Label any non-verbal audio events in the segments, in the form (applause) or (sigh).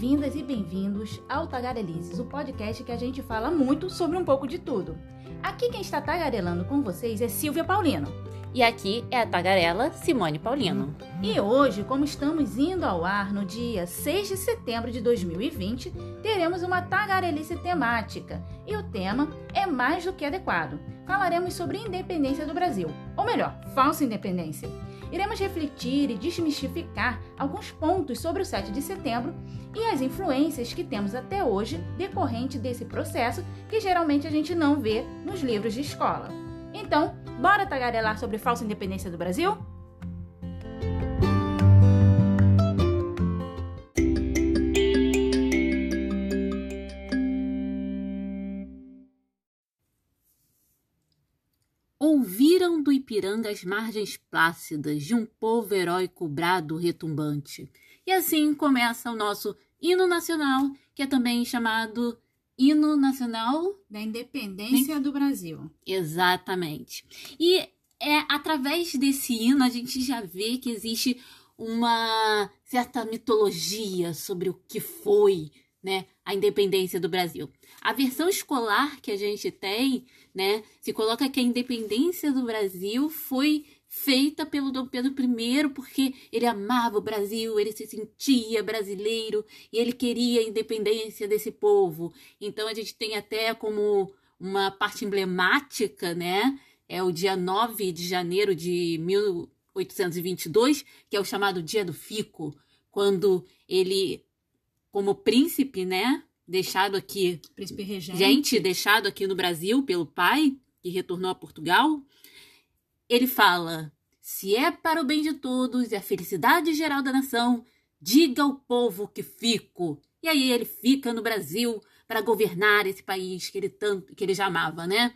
Bem-vindas e bem-vindos ao Tagarelices, o podcast que a gente fala muito sobre um pouco de tudo. Aqui quem está tagarelando com vocês é Silvia Paulino. E aqui é a tagarela Simone Paulino. E hoje, como estamos indo ao ar no dia 6 de setembro de 2020, teremos uma tagarelice temática. E o tema é mais do que adequado. Falaremos sobre a independência do Brasil, ou melhor, falsa independência. Iremos refletir e desmistificar alguns pontos sobre o 7 de setembro e as influências que temos até hoje decorrente desse processo que geralmente a gente não vê nos livros de escola. Então, bora tagarelar sobre falsa independência do Brasil? Do Ipiranga as margens plácidas de um povo heróico brado retumbante. E assim começa o nosso hino nacional, que é também chamado hino nacional da independência do Brasil. Exatamente. E é através desse hino a gente já vê que existe uma certa mitologia sobre o que foi, né, a independência do Brasil. A versão escolar que a gente tem, né, se coloca que a independência do Brasil foi feita pelo Dom Pedro I porque ele amava o Brasil, ele se sentia brasileiro e ele queria a independência desse povo. Então a gente tem até como uma parte emblemática, né, é o dia 9 de janeiro de 1822, que é o chamado Dia do Fico, quando ele como príncipe, né, deixado aqui, príncipe regente, gente, deixado aqui no Brasil pelo pai, que retornou a Portugal, ele fala: se é para o bem de todos e a felicidade geral da nação, diga ao povo que fico. E aí ele fica no Brasil para governar esse país que ele tanto que ele já amava, né?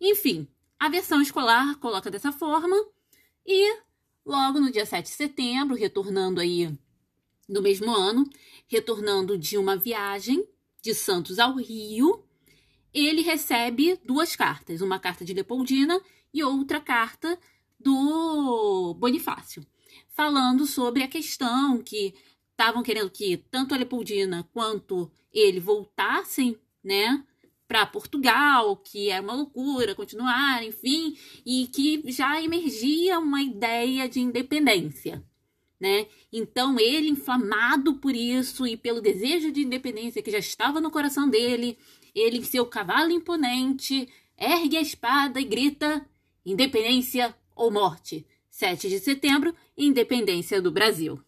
Enfim, a versão escolar coloca dessa forma e logo no dia 7 de setembro, retornando aí no mesmo ano, retornando de uma viagem de Santos ao Rio, ele recebe duas cartas, uma carta de Leopoldina e outra carta do Bonifácio, falando sobre a questão que estavam querendo que tanto a Leopoldina quanto ele voltassem, né, para Portugal, que era uma loucura continuar, enfim, e que já emergia uma ideia de independência né? Então ele, inflamado por isso e pelo desejo de independência que já estava no coração dele, ele, em seu cavalo imponente, ergue a espada e grita: independência ou morte. 7 de setembro, independência do Brasil.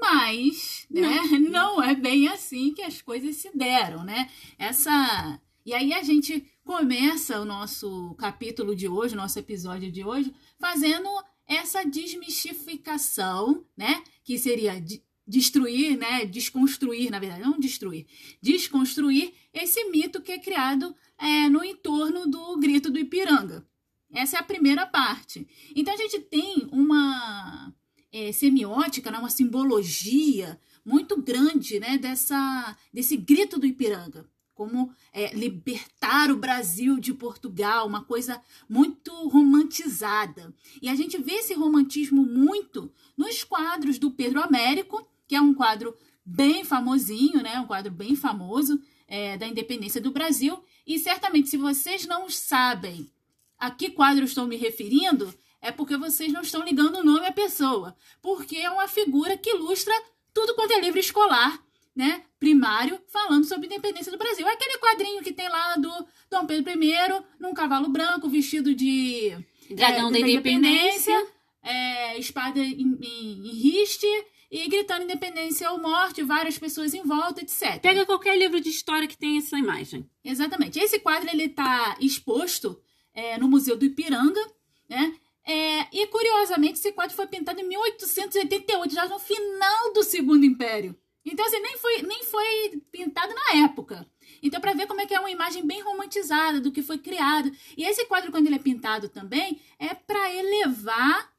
Mas, né, não. não é bem assim que as coisas se deram, né? Essa. E aí a gente começa o nosso capítulo de hoje, nosso episódio de hoje, fazendo essa desmistificação, né, que seria de destruir, né, desconstruir, na verdade, não destruir, desconstruir esse mito que é criado é, no entorno do grito do Ipiranga. Essa é a primeira parte. Então a gente tem uma é, semiótica, né, uma simbologia muito grande, né, dessa desse grito do Ipiranga como é, libertar o Brasil de Portugal, uma coisa muito romantizada. E a gente vê esse romantismo muito nos quadros do Pedro Américo, que é um quadro bem famosinho, né? um quadro bem famoso é, da independência do Brasil. E certamente, se vocês não sabem a que quadro estou me referindo, é porque vocês não estão ligando o nome à pessoa, porque é uma figura que ilustra tudo quanto é livro escolar né, primário falando sobre a independência do Brasil. É aquele quadrinho que tem lá do Dom Pedro I num cavalo branco vestido de dragão é, da, independência, independência é, espada em, em, em riste e gritando independência ou morte, várias pessoas em volta, etc. Pega qualquer livro de história que tenha essa imagem. Exatamente. Esse quadro ele está exposto é, no Museu do Ipiranga, né? É, e curiosamente esse quadro foi pintado em 1888, já no final do Segundo Império. Então, assim, nem foi, nem foi pintado na época. Então, para ver como é que é uma imagem bem romantizada do que foi criado. E esse quadro, quando ele é pintado também, é para elevar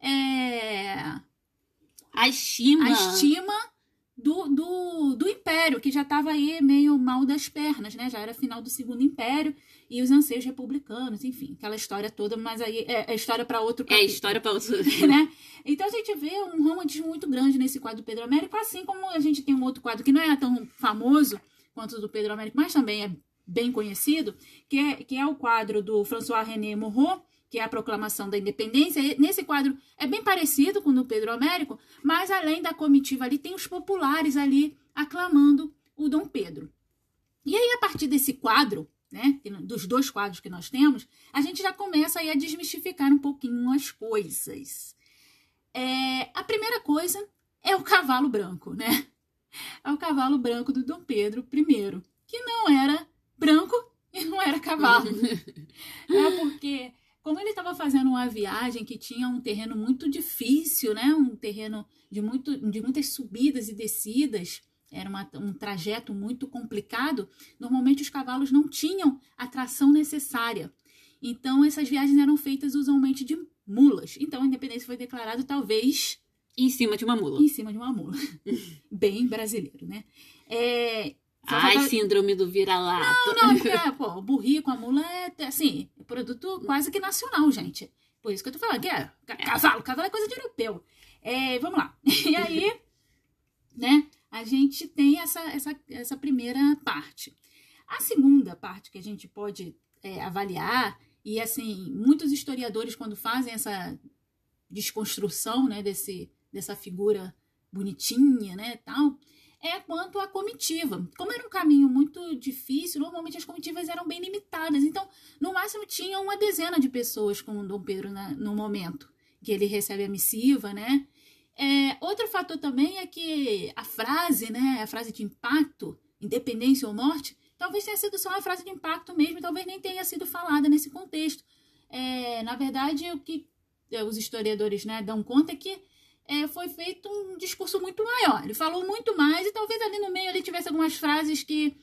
é, a estima, a estima do, do, do Império, que já estava aí meio mal das pernas, né? Já era final do Segundo Império e os anseios republicanos, enfim, aquela história toda, mas aí é, é história para outro capítulo. É história para outro. (laughs) né? Então a gente vê um romantismo muito grande nesse quadro do Pedro Américo, assim como a gente tem um outro quadro que não é tão famoso quanto o do Pedro Américo, mas também é bem conhecido, que é, que é o quadro do François René Moreau, que é a proclamação da independência. Nesse quadro é bem parecido com o do Pedro Américo, mas além da comitiva ali, tem os populares ali aclamando o Dom Pedro. E aí, a partir desse quadro, né, dos dois quadros que nós temos, a gente já começa aí a desmistificar um pouquinho as coisas. É, a primeira coisa é o cavalo branco, né? É o cavalo branco do Dom Pedro I, que não era branco e não era cavalo. (laughs) é porque como ele estava fazendo uma viagem que tinha um terreno muito difícil, né? Um terreno de, muito, de muitas subidas e descidas, era uma, um trajeto muito complicado. Normalmente os cavalos não tinham a tração necessária. Então essas viagens eram feitas usualmente de mulas. Então a independência foi declarada talvez em cima de uma mula. Em cima de uma mula. (laughs) Bem brasileiro, né? É, Ai, síndrome do vira-lata. Não, não, (laughs) é, pô, o burrico, a mula é, assim, é produto quase que nacional, gente. Por isso que eu tô falando que é cavalo, cavalo é coisa de europeu. É, vamos lá. (laughs) E aí, né, a gente tem essa, essa, essa primeira parte. A segunda parte que a gente pode é, avaliar, e assim, muitos historiadores, quando fazem essa desconstrução, né, desse, dessa figura bonitinha, né, tal, é quanto à comitiva. Como era um caminho muito difícil, normalmente as comitivas eram bem limitadas. Então, no máximo, tinha uma dezena de pessoas com Dom Pedro na, no momento que ele recebe a missiva, né? É, outro fator também é que a frase, né, a frase de impacto, independência ou morte, talvez tenha sido só uma frase de impacto mesmo, talvez nem tenha sido falada nesse contexto. É, na verdade, o que é, os historiadores né, dão conta é que é, foi feito um discurso muito maior. Ele falou muito mais e talvez ali no meio ele tivesse algumas frases que,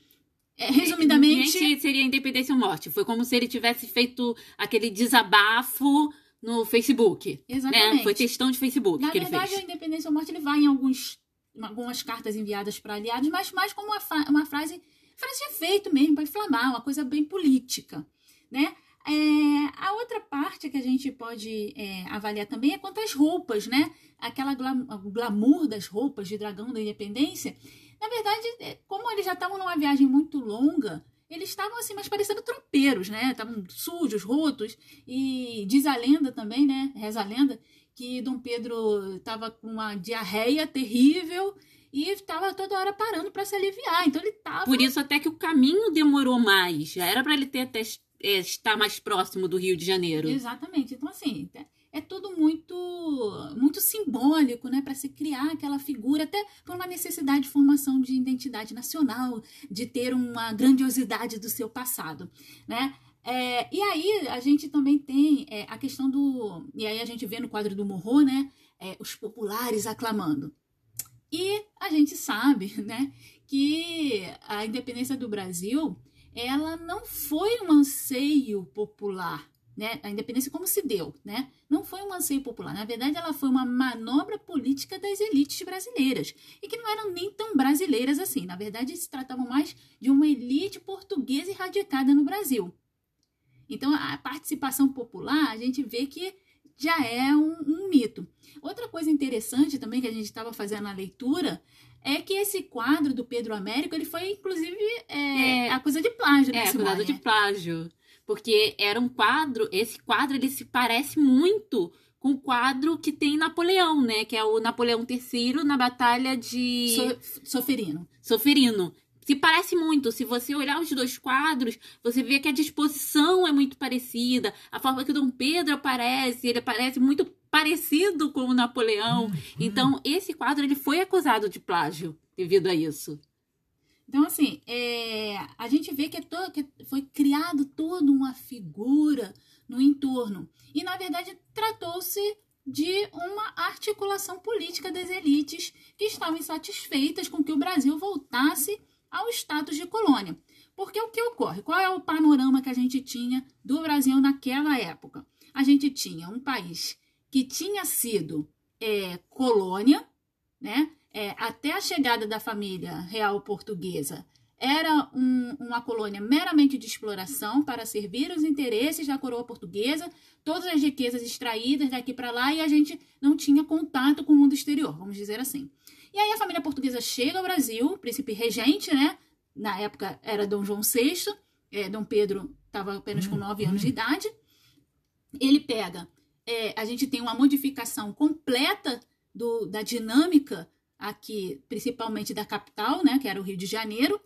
é, resumidamente. Nem seria independência ou morte. Foi como se ele tivesse feito aquele desabafo no Facebook. Né? Exatamente. Né? Foi textão de Facebook Na que verdade, ele fez. a independência ou morte ele vai em alguns, algumas cartas enviadas para aliados, mas mais como uma, uma frase, frase de efeito mesmo, para inflamar, uma coisa bem política. Né? É, a outra parte que a gente pode é, avaliar também é quanto às roupas, né? Aquela glamour das roupas de dragão da independência. Na verdade, é, como eles já estavam numa viagem muito longa, eles estavam assim, mais parecendo tropeiros, né? Estavam sujos, rotos. E diz a lenda também, né? Reza a lenda, que Dom Pedro estava com uma diarreia terrível e estava toda hora parando para se aliviar. Então ele estava. Por isso até que o caminho demorou mais. Já era para ele ter até estar mais próximo do Rio de Janeiro. Exatamente. Então, assim, é, é tudo muito muito simbólico, né, para se criar aquela figura, até por uma necessidade de formação de identidade nacional, de ter uma grandiosidade do seu passado, né? É, e aí a gente também tem é, a questão do. E aí a gente vê no quadro do Morro, né? É, os populares aclamando. E a gente sabe, né, que a independência do Brasil ela não foi um anseio popular, né? A independência como se deu, né? Não foi um anseio popular. Na verdade, ela foi uma manobra política das elites brasileiras e que não eram nem tão brasileiras assim. Na verdade, se tratavam mais de uma elite portuguesa radicada no Brasil. Então, a participação popular, a gente vê que já é um, um mito. Outra coisa interessante também que a gente estava fazendo a leitura é que esse quadro do Pedro Américo, ele foi, inclusive, é, é, acusado de plágio, né? É, acusado de plágio. Porque era um quadro, esse quadro, ele se parece muito com o quadro que tem Napoleão, né? Que é o Napoleão III na Batalha de... So, Soferino. Soferino. Se parece muito. Se você olhar os dois quadros, você vê que a disposição é muito parecida. A forma que o Dom Pedro aparece, ele aparece muito parecido com o Napoleão. Uhum. Então, esse quadro ele foi acusado de plágio devido a isso. Então, assim, é, a gente vê que, é to, que foi criado toda uma figura no entorno. E, na verdade, tratou-se de uma articulação política das elites que estavam insatisfeitas com que o Brasil voltasse ao status de colônia. Porque o que ocorre? Qual é o panorama que a gente tinha do Brasil naquela época? A gente tinha um país que tinha sido é, colônia, né? é, até a chegada da família real portuguesa, era um, uma colônia meramente de exploração para servir os interesses da coroa portuguesa, todas as riquezas extraídas daqui para lá e a gente não tinha contato com o mundo exterior, vamos dizer assim. E aí a família portuguesa chega ao Brasil, príncipe regente, né? Na época era Dom João VI, é, Dom Pedro estava apenas com 9 anos de idade. Ele pega, é, a gente tem uma modificação completa do, da dinâmica aqui, principalmente da capital, né? Que era o Rio de Janeiro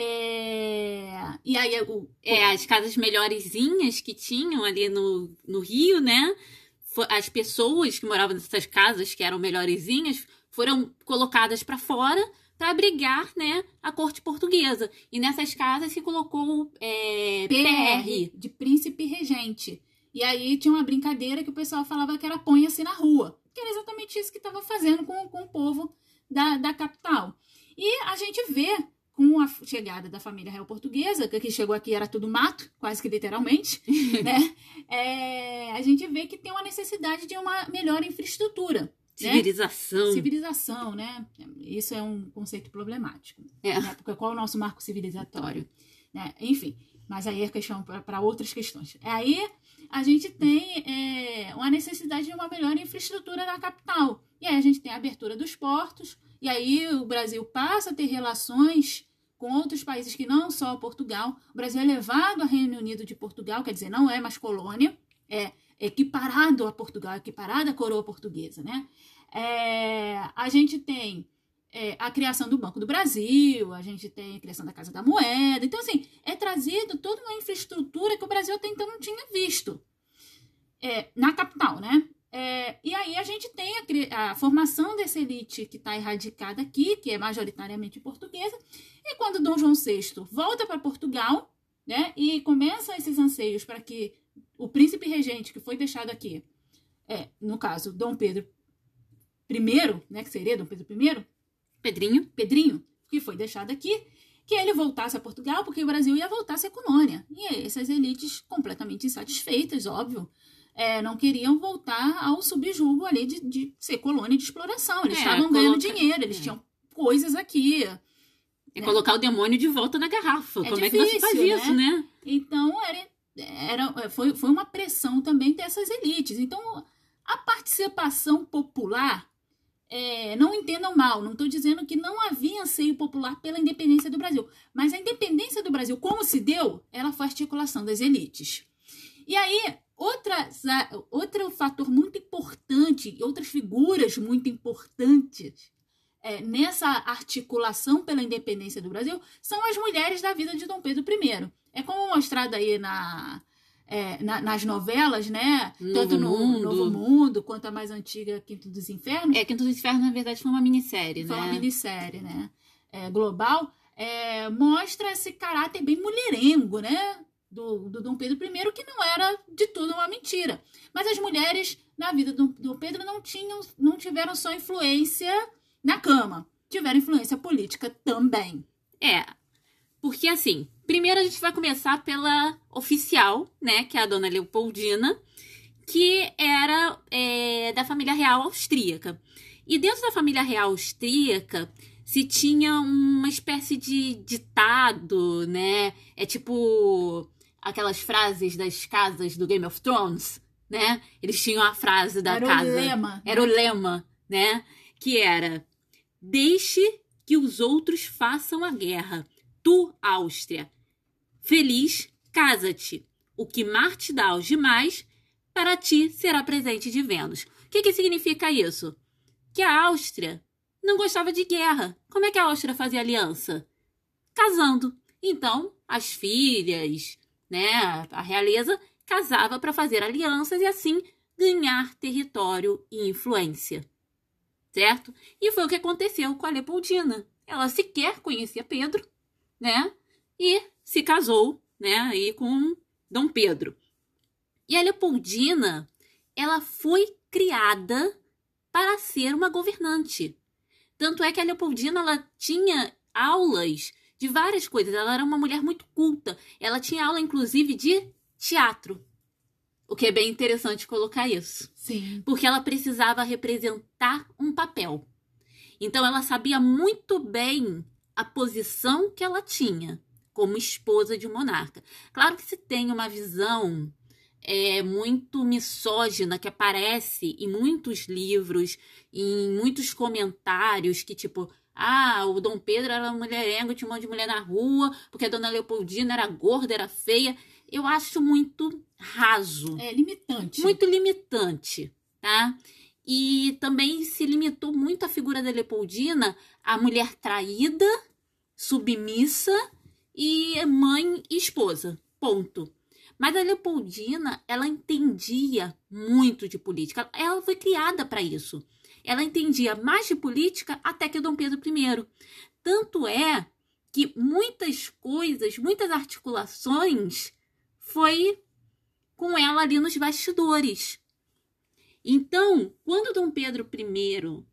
é... E aí o, é, as casas melhorzinhas que tinham ali no, no Rio, né? As pessoas que moravam nessas casas, que eram melhorzinhas, foram colocadas para fora para abrigar, né, a corte portuguesa. E nessas casas se colocou é, PR, PR, de príncipe regente. E aí tinha uma brincadeira que o pessoal falava que era ponha-se na rua. Que era exatamente isso que estava fazendo com, com o povo da, da capital. E a gente vê com a chegada da família real portuguesa, que chegou aqui era tudo mato, quase que literalmente, (laughs) né? É, a gente vê que tem uma necessidade de uma melhor infraestrutura. Né? Civilização. Né? Civilização, né? Isso é um conceito problemático. É. Né? Porque qual é o nosso marco civilizatório? Né? Enfim, mas aí é questão para outras questões. Aí a gente tem é, uma necessidade de uma melhor infraestrutura na capital. E aí a gente tem a abertura dos portos, e aí o Brasil passa a ter relações com outros países que não só Portugal. O Brasil é levado a Reino Unido de Portugal, quer dizer, não é mais colônia, é equiparado a Portugal, equiparado à coroa portuguesa, né? É, a gente tem é, a criação do Banco do Brasil, a gente tem a criação da Casa da Moeda. Então, assim, é trazido toda uma infraestrutura que o Brasil até então não tinha visto é, na capital, né? É, e aí a gente tem a, a formação dessa elite que está erradicada aqui, que é majoritariamente portuguesa, e quando Dom João VI volta para Portugal, né, e começa esses anseios para que o príncipe regente que foi deixado aqui, é, no caso, Dom Pedro I, né, que seria Dom Pedro I, Pedrinho, Pedrinho, que foi deixado aqui, que ele voltasse a Portugal, porque o Brasil ia voltar a ser colônia. E essas elites completamente insatisfeitas, óbvio, é, não queriam voltar ao subjugo ali de, de ser colônia de exploração. Eles é, estavam ganhando dinheiro, eles é. tinham coisas aqui. É né? colocar o demônio de volta na garrafa. É Como difícil, é que se faz né? isso, né? Então, era, era, foi, foi uma pressão também dessas elites. Então, a participação popular, é, não entendam mal, não estou dizendo que não havia anseio popular pela independência do Brasil. Mas a independência do Brasil, como se deu, ela foi a articulação das elites. E aí, Outra, outro fator muito importante, outras figuras muito importantes é, nessa articulação pela independência do Brasil são as mulheres da vida de Dom Pedro I. É como mostrado aí na, é, na, nas novelas, né? Novo Tanto no Mundo. Novo Mundo quanto a mais antiga Quinto dos Infernos. É, Quinto dos Infernos, na verdade, foi uma minissérie, foi né? Foi uma minissérie, né? É, global. É, mostra esse caráter bem mulherengo, né? do, do Dom Pedro I, que não era de tudo uma mentira. Mas as mulheres na vida do Dom Pedro não, tinham, não tiveram só influência na cama, tiveram influência política também. É, porque assim, primeiro a gente vai começar pela oficial, né, que é a dona Leopoldina, que era é, da família real austríaca. E dentro da família real austríaca se tinha uma espécie de ditado, né? É tipo aquelas frases das casas do Game of Thrones, né? Eles tinham a frase da era casa. O lema. Era o lema, né? Que era: Deixe que os outros façam a guerra. Tu, Áustria, feliz, casa-te. O que Mar te dá aos demais, para ti será presente de Vênus. O que, que significa isso? Que a Áustria não gostava de guerra. Como é que a Áustria fazia aliança? Casando. Então, as filhas, né, a realeza casava para fazer alianças e assim ganhar território e influência. Certo? E foi o que aconteceu com a Leopoldina. Ela sequer conhecia Pedro, né? E se casou, né, aí com Dom Pedro. E a Leopoldina, ela foi criada para ser uma governante. Tanto é que a Leopoldina ela tinha aulas de várias coisas. Ela era uma mulher muito culta. Ela tinha aula, inclusive, de teatro. O que é bem interessante colocar isso. Sim. Porque ela precisava representar um papel. Então ela sabia muito bem a posição que ela tinha como esposa de um monarca. Claro que se tem uma visão é, muito misógina que aparece em muitos livros, em muitos comentários, que tipo, ah, o Dom Pedro era mulherengo, tinha um monte de mulher na rua, porque a Dona Leopoldina era gorda, era feia. Eu acho muito raso. É limitante. Muito limitante, tá? E também se limitou muito a figura da Leopoldina à mulher traída, submissa e mãe e esposa. Ponto. Mas a Leopoldina, ela entendia muito de política. Ela foi criada para isso. Ela entendia mais de política até que Dom Pedro I. Tanto é que muitas coisas, muitas articulações foi com ela ali nos bastidores. Então, quando Dom Pedro I,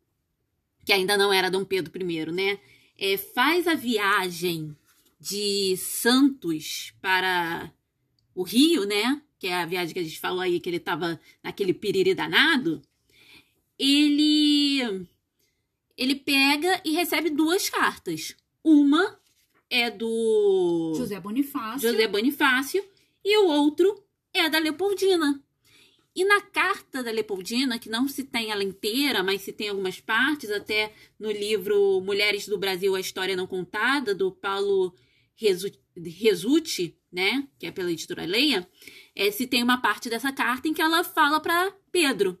que ainda não era Dom Pedro I, né, é, faz a viagem de Santos para o Rio, né? Que é a viagem que a gente falou aí, que ele estava naquele piriri danado. Ele, ele pega e recebe duas cartas. Uma é do José Bonifácio. José Bonifácio e o outro é da Leopoldina. E na carta da Leopoldina, que não se tem ela inteira, mas se tem algumas partes, até no livro Mulheres do Brasil, a História Não Contada, do Paulo Resulte, né, que é pela editora Leia, é, se tem uma parte dessa carta em que ela fala para Pedro: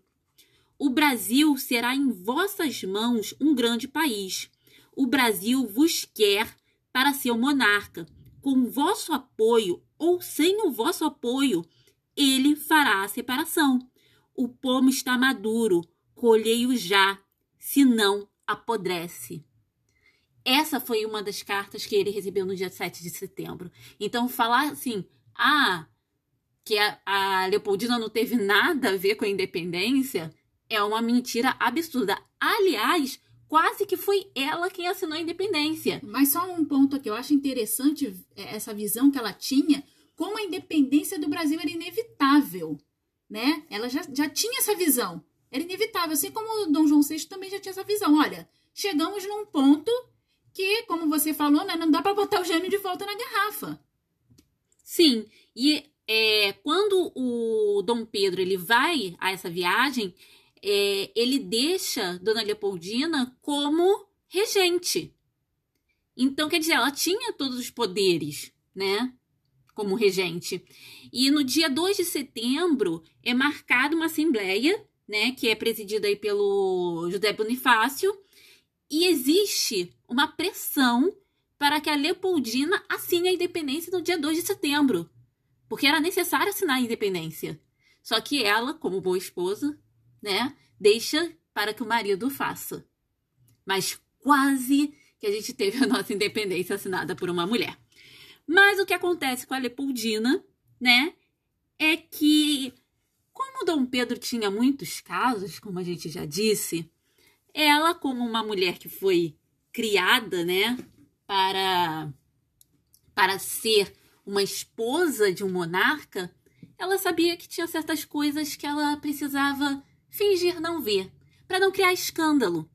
O Brasil será em vossas mãos um grande país. O Brasil vos quer para seu monarca. Com vosso apoio ou sem o vosso apoio, ele fará a separação. O pomo está maduro, colhei-o já, senão apodrece. Essa foi uma das cartas que ele recebeu no dia 7 de setembro. Então, falar assim, ah, que a, a Leopoldina não teve nada a ver com a independência é uma mentira absurda. Aliás, quase que foi ela quem assinou a independência. Mas só um ponto aqui, eu acho interessante é, essa visão que ela tinha, como a independência do Brasil era inevitável, né? Ela já, já tinha essa visão, era inevitável, assim como o Dom João VI também já tinha essa visão. Olha, chegamos num ponto que, como você falou, né, não dá para botar o gênio de volta na garrafa. Sim, e é, quando o Dom Pedro ele vai a essa viagem, é, ele deixa Dona Leopoldina como regente. Então, quer dizer, ela tinha todos os poderes, né? Como regente. E no dia 2 de setembro é marcada uma assembleia, né? Que é presidida aí pelo José Bonifácio. E existe uma pressão para que a Leopoldina assine a independência no dia 2 de setembro, porque era necessário assinar a independência. Só que ela, como boa esposa, né, deixa para que o marido faça. Mas quase que a gente teve a nossa independência assinada por uma mulher. Mas o que acontece com a Leopoldina, né, é que como Dom Pedro tinha muitos casos, como a gente já disse, ela, como uma mulher que foi criada, né, para para ser uma esposa de um monarca, ela sabia que tinha certas coisas que ela precisava fingir não ver, para não criar escândalo.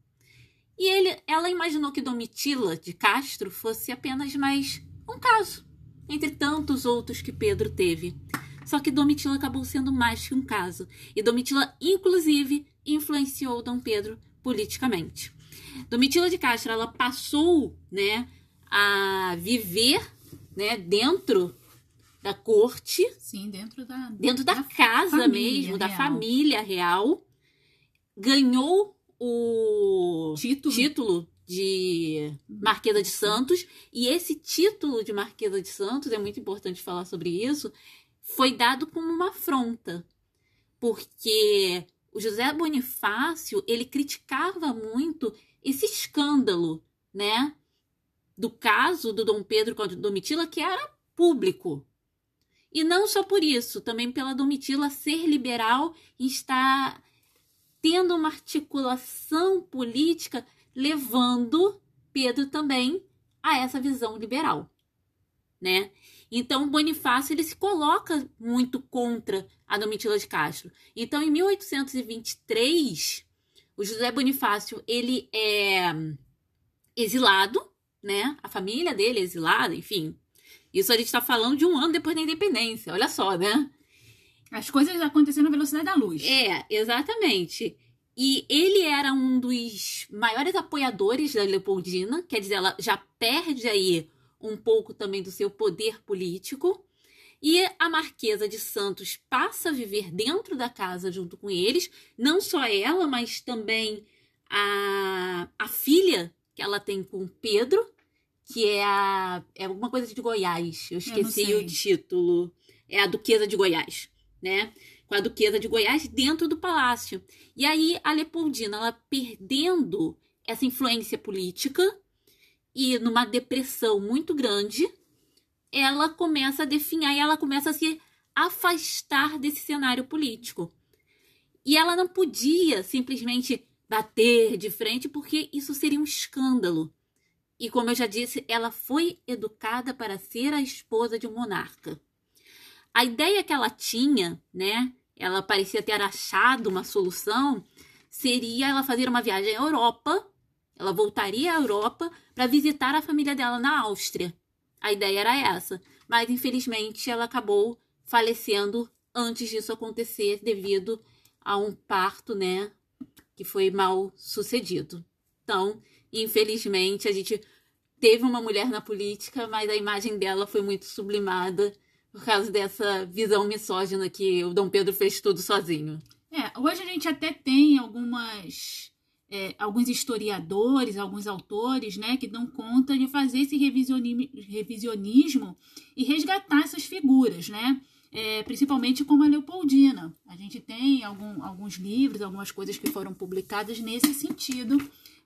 E ele, ela imaginou que Domitila de Castro fosse apenas mais um caso, entre tantos outros que Pedro teve. Só que Domitila acabou sendo mais que um caso, e Domitila, inclusive, influenciou Dom Pedro politicamente. Domitila de Castro, ela passou, né, a viver, né, dentro da corte. Sim, dentro da dentro da, da casa mesmo, real. da família real. Ganhou o título. título de Marquesa de Santos e esse título de Marquesa de Santos é muito importante falar sobre isso. Foi dado como uma afronta, porque o José Bonifácio ele criticava muito esse escândalo, né? Do caso do Dom Pedro com a Domitila, que era público. E não só por isso, também pela Domitila ser liberal e estar tendo uma articulação política levando Pedro também a essa visão liberal, né? Então Bonifácio ele se coloca muito contra a Domitila de Castro. Então em 1823 O José Bonifácio, ele é exilado, né? A família dele é exilada, enfim. Isso a gente está falando de um ano depois da independência, olha só, né? As coisas aconteceram na velocidade da luz. É, exatamente. E ele era um dos maiores apoiadores da Leopoldina, quer dizer, ela já perde aí um pouco também do seu poder político. E a Marquesa de Santos passa a viver dentro da casa junto com eles, não só ela, mas também a, a filha que ela tem com Pedro, que é a é alguma coisa de Goiás. Eu esqueci Eu o título. É a Duquesa de Goiás, né? Com a Duquesa de Goiás dentro do palácio. E aí a Leopoldina, ela perdendo essa influência política e numa depressão muito grande, ela começa a definhar e ela começa a se afastar desse cenário político. E ela não podia simplesmente bater de frente porque isso seria um escândalo. E como eu já disse, ela foi educada para ser a esposa de um monarca. A ideia que ela tinha, né, ela parecia ter achado uma solução, seria ela fazer uma viagem à Europa. Ela voltaria à Europa para visitar a família dela na Áustria. A ideia era essa, mas infelizmente ela acabou falecendo antes disso acontecer devido a um parto, né, que foi mal sucedido. Então, infelizmente, a gente teve uma mulher na política, mas a imagem dela foi muito sublimada por causa dessa visão misógina que o Dom Pedro fez tudo sozinho. É, hoje a gente até tem algumas é, alguns historiadores, alguns autores, né, que dão conta de fazer esse revisionismo e resgatar essas figuras, né? É, principalmente como a Leopoldina. A gente tem algum, alguns livros, algumas coisas que foram publicadas nesse sentido,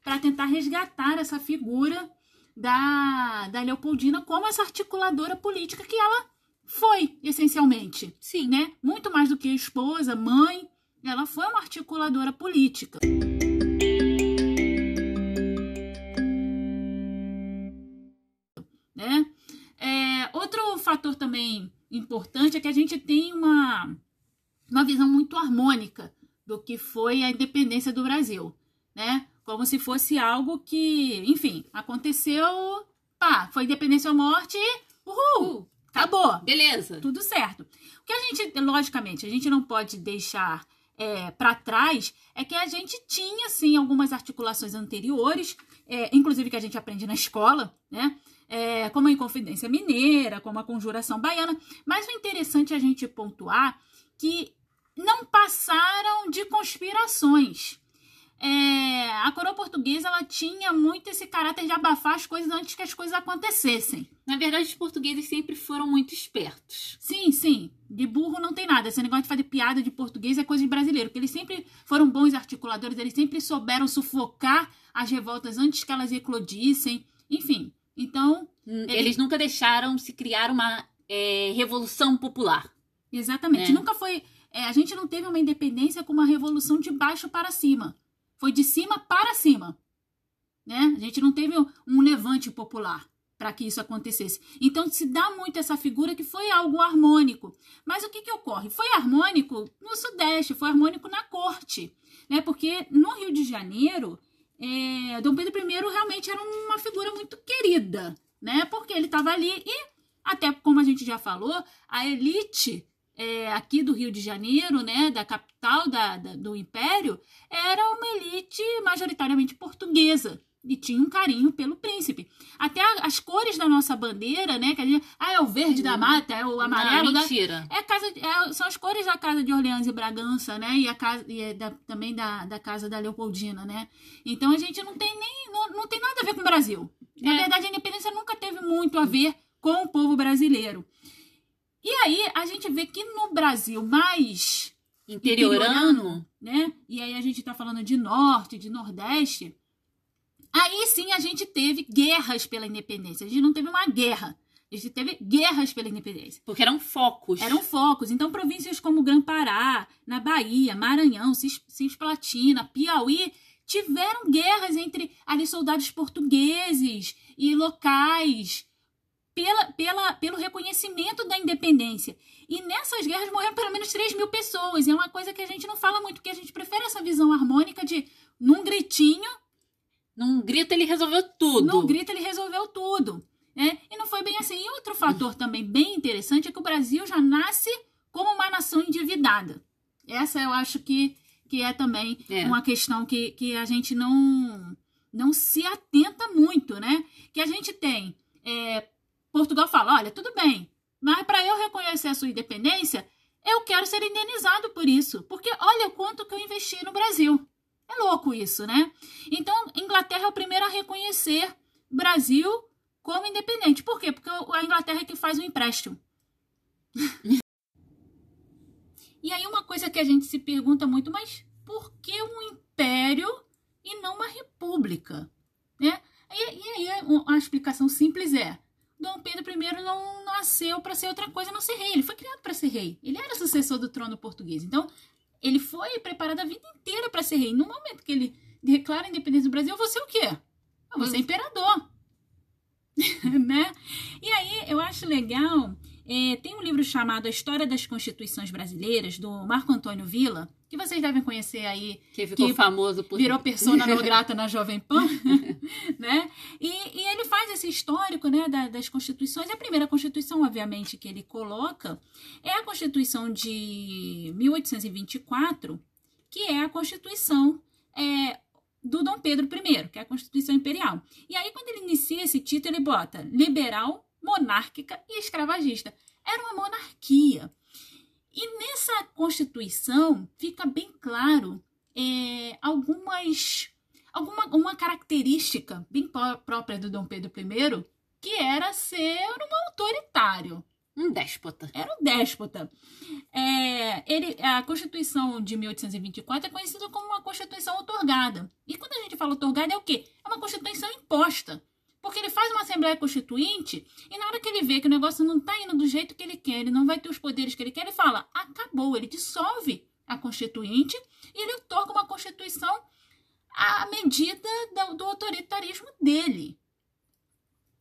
para tentar resgatar essa figura da, da Leopoldina como essa articuladora política que ela foi, essencialmente. Sim. Né? Muito mais do que esposa, mãe, ela foi uma articuladora política. Também importante é que a gente tem uma, uma visão muito harmônica do que foi a independência do Brasil, né? Como se fosse algo que, enfim, aconteceu, pá, foi independência ou morte, uhul, uh, acabou. Beleza. Tudo certo. O que a gente, logicamente, a gente não pode deixar é, para trás é que a gente tinha, sim, algumas articulações anteriores, é, inclusive que a gente aprende na escola, né? É, como a Inconfidência Mineira, como a Conjuração Baiana. Mas o interessante é a gente pontuar que não passaram de conspirações. É, a coroa portuguesa ela tinha muito esse caráter de abafar as coisas antes que as coisas acontecessem. Na verdade, os portugueses sempre foram muito espertos. Sim, sim. De burro não tem nada. Esse negócio de fazer piada de português é coisa de brasileiro. Porque eles sempre foram bons articuladores, eles sempre souberam sufocar as revoltas antes que elas eclodissem. Enfim, então. Eles, eles nunca deixaram se criar uma é, revolução popular. Exatamente. É. Nunca foi. É, a gente não teve uma independência com uma revolução de baixo para cima. Foi de cima para cima. Né? A gente não teve um levante popular para que isso acontecesse. Então se dá muito essa figura que foi algo harmônico. Mas o que, que ocorre? Foi harmônico no Sudeste, foi harmônico na corte. Né? Porque no Rio de Janeiro, é, Dom Pedro I realmente era uma figura muito querida, né? Porque ele estava ali e, até como a gente já falou, a elite é, aqui do Rio de Janeiro, né, da capital da, da, do Império, era uma elite majoritariamente portuguesa e tinha um carinho pelo príncipe. Até as cores da nossa bandeira, né, que a gente, ah, é o verde da mata, é o amarelo Não, mentira. Da, é casa, é, são as cores da casa de Orleans e Bragança, né, e a casa e é da, também da, da casa da Leopoldina, né. Então a gente não tem nem não, não tem nada a ver com o Brasil. Na é. verdade, a independência nunca teve muito a ver com o povo brasileiro. E aí a gente vê que no Brasil mais interiorano, interiorano né? E aí a gente tá falando de norte, de nordeste. Aí sim a gente teve guerras pela independência. A gente não teve uma guerra. A gente teve guerras pela independência. Porque eram focos. Eram focos. Então, províncias como Grã-Pará, na Bahia, Maranhão, Cisplatina, Piauí, tiveram guerras entre ali soldados portugueses e locais pela, pela, pelo reconhecimento da independência. E nessas guerras morreram pelo menos 3 mil pessoas. E é uma coisa que a gente não fala muito, porque a gente prefere essa visão harmônica de num gritinho. Num grito ele resolveu tudo. Num grito ele resolveu tudo. Né? E não foi bem assim. E outro fator também bem interessante é que o Brasil já nasce como uma nação endividada. Essa eu acho que, que é também é. uma questão que, que a gente não, não se atenta muito, né? Que a gente tem. É, Portugal fala: olha, tudo bem, mas para eu reconhecer a sua independência, eu quero ser indenizado por isso. Porque olha o quanto que eu investi no Brasil. É louco isso, né? Então, Inglaterra é o primeiro a reconhecer Brasil como independente. Por quê? Porque a Inglaterra é que faz o empréstimo. (laughs) e aí uma coisa que a gente se pergunta muito, mas por que um império e não uma república? Né? E, e aí a explicação simples é, Dom Pedro I não nasceu para ser outra coisa não ser rei. Ele foi criado para ser rei. Ele era sucessor do trono português. Então, ele foi preparado a vida inteira para ser rei. No momento que ele declara a independência do Brasil, você é o quê? Você é imperador. (laughs) né? E aí eu acho legal. É, tem um livro chamado A História das Constituições Brasileiras, do Marco Antônio Villa, que vocês devem conhecer aí. Que ficou que famoso por. Virou (laughs) persona (laughs) não grata na Jovem Pan. (laughs) né? E, e, ele faz esse histórico né, da, das constituições. A primeira constituição, obviamente, que ele coloca é a Constituição de 1824, que é a Constituição é, do Dom Pedro I, que é a Constituição Imperial. E aí, quando ele inicia esse título, ele bota liberal, monárquica e escravagista. Era uma monarquia. E nessa Constituição fica bem claro é, algumas alguma uma característica bem própria do Dom Pedro I, que era ser um autoritário. Um déspota. Era um déspota. É, ele, a Constituição de 1824 é conhecida como uma Constituição otorgada. E quando a gente fala otorgada, é o quê? É uma Constituição imposta. Porque ele faz uma Assembleia Constituinte e na hora que ele vê que o negócio não está indo do jeito que ele quer, ele não vai ter os poderes que ele quer, ele fala: acabou. Ele dissolve a Constituinte e ele otorga uma Constituição à medida do, do autoritarismo dele.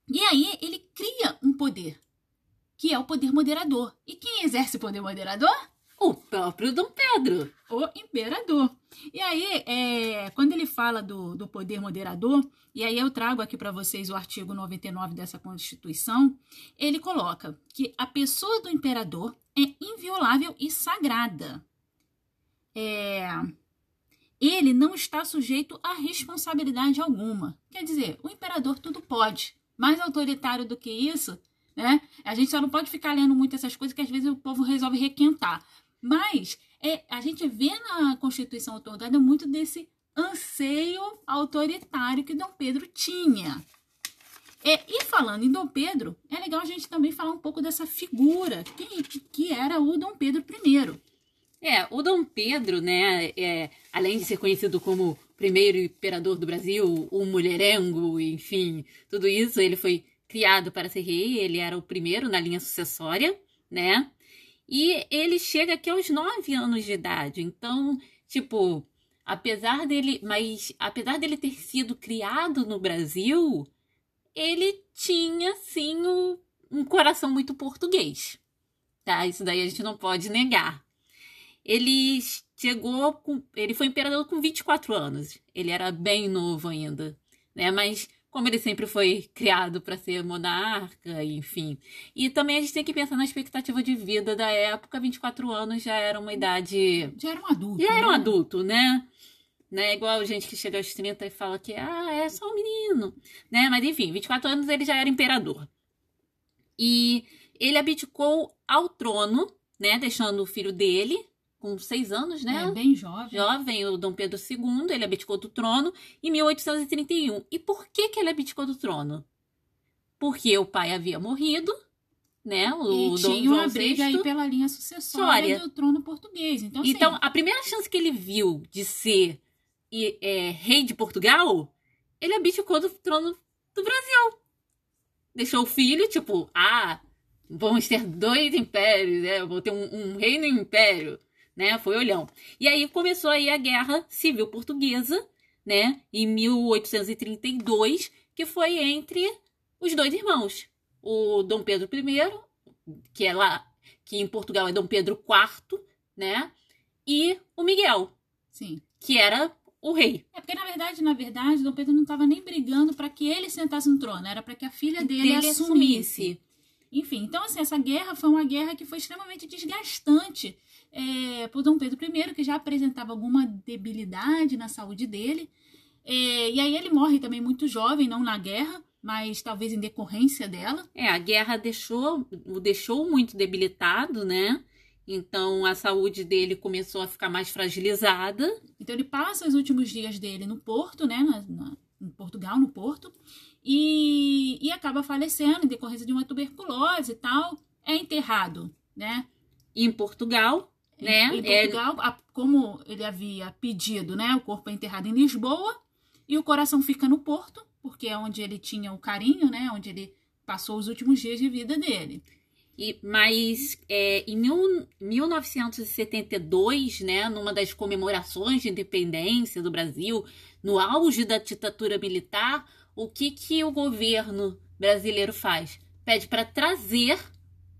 E aí ele cria um poder que é o poder moderador. E quem exerce o poder moderador? O próprio Dom Pedro. O imperador. E aí, é, quando ele fala do, do poder moderador, e aí eu trago aqui para vocês o artigo 99 dessa Constituição, ele coloca que a pessoa do imperador é inviolável e sagrada. É, ele não está sujeito a responsabilidade alguma. Quer dizer, o imperador tudo pode. Mais autoritário do que isso, né? A gente só não pode ficar lendo muito essas coisas que às vezes o povo resolve requentar. Mas é, a gente vê na Constituição otorgada muito desse anseio autoritário que Dom Pedro tinha. É, e falando em Dom Pedro, é legal a gente também falar um pouco dessa figura que, que era o Dom Pedro I. É, o Dom Pedro, né, é, além de ser conhecido como primeiro imperador do Brasil, o mulherengo, enfim, tudo isso, ele foi criado para ser rei, ele era o primeiro na linha sucessória, né? E ele chega aqui aos nove anos de idade. Então, tipo, apesar dele, mas apesar dele ter sido criado no Brasil, ele tinha sim o, um coração muito português. Tá? Isso daí a gente não pode negar. Ele chegou com, ele foi imperador com 24 anos. Ele era bem novo ainda, né? Mas como ele sempre foi criado para ser monarca, enfim. E também a gente tem que pensar na expectativa de vida da época, 24 anos já era uma idade. Já era um adulto. Já era um né? adulto, né? né? Igual gente que chega aos 30 e fala que ah, é só um menino, né? Mas enfim, 24 anos ele já era imperador. E ele abdicou ao trono, né? Deixando o filho dele, com seis anos, né? É, bem jovem. Jovem, o Dom Pedro II, ele abdicou do trono em 1831. E por que, que ele abdicou do trono? Porque o pai havia morrido, né? O e Dom tinha uma briga aí pela linha sucessória do trono português. Então, assim, então, a primeira chance que ele viu de ser é, rei de Portugal, ele abdicou do trono do Brasil. Deixou o filho, tipo, ah, vamos ter dois impérios, né? Vou ter um, um reino e um império né? Foi olhão. E aí começou aí a Guerra Civil Portuguesa, né? Em 1832, que foi entre os dois irmãos. O Dom Pedro I, que é lá, que em Portugal é Dom Pedro IV, né? E o Miguel. Sim. Que era o rei. É porque, na verdade, na verdade, Dom Pedro não estava nem brigando para que ele sentasse no trono, era para que a filha dele, Dele assumisse. assumisse. Enfim, então, assim, essa guerra foi uma guerra que foi extremamente desgastante é, por Dom Pedro I, que já apresentava alguma debilidade na saúde dele. É, e aí ele morre também muito jovem, não na guerra, mas talvez em decorrência dela. É, a guerra deixou, o deixou muito debilitado, né? Então a saúde dele começou a ficar mais fragilizada. Então ele passa os últimos dias dele no Porto, né, na, na, em Portugal, no Porto, e, e acaba falecendo em decorrência de uma tuberculose e tal. É enterrado, né? Em Portugal, né? Em É- Portugal, a- como ele havia pedido, né? O corpo é enterrado em Lisboa e o coração fica no Porto, porque é onde ele tinha o carinho, né? Onde ele passou os últimos dias de vida dele. E, mas é, em mil, 1972, né, numa das comemorações de independência do Brasil, no auge da ditadura militar, o que, que o governo brasileiro faz? Pede para trazer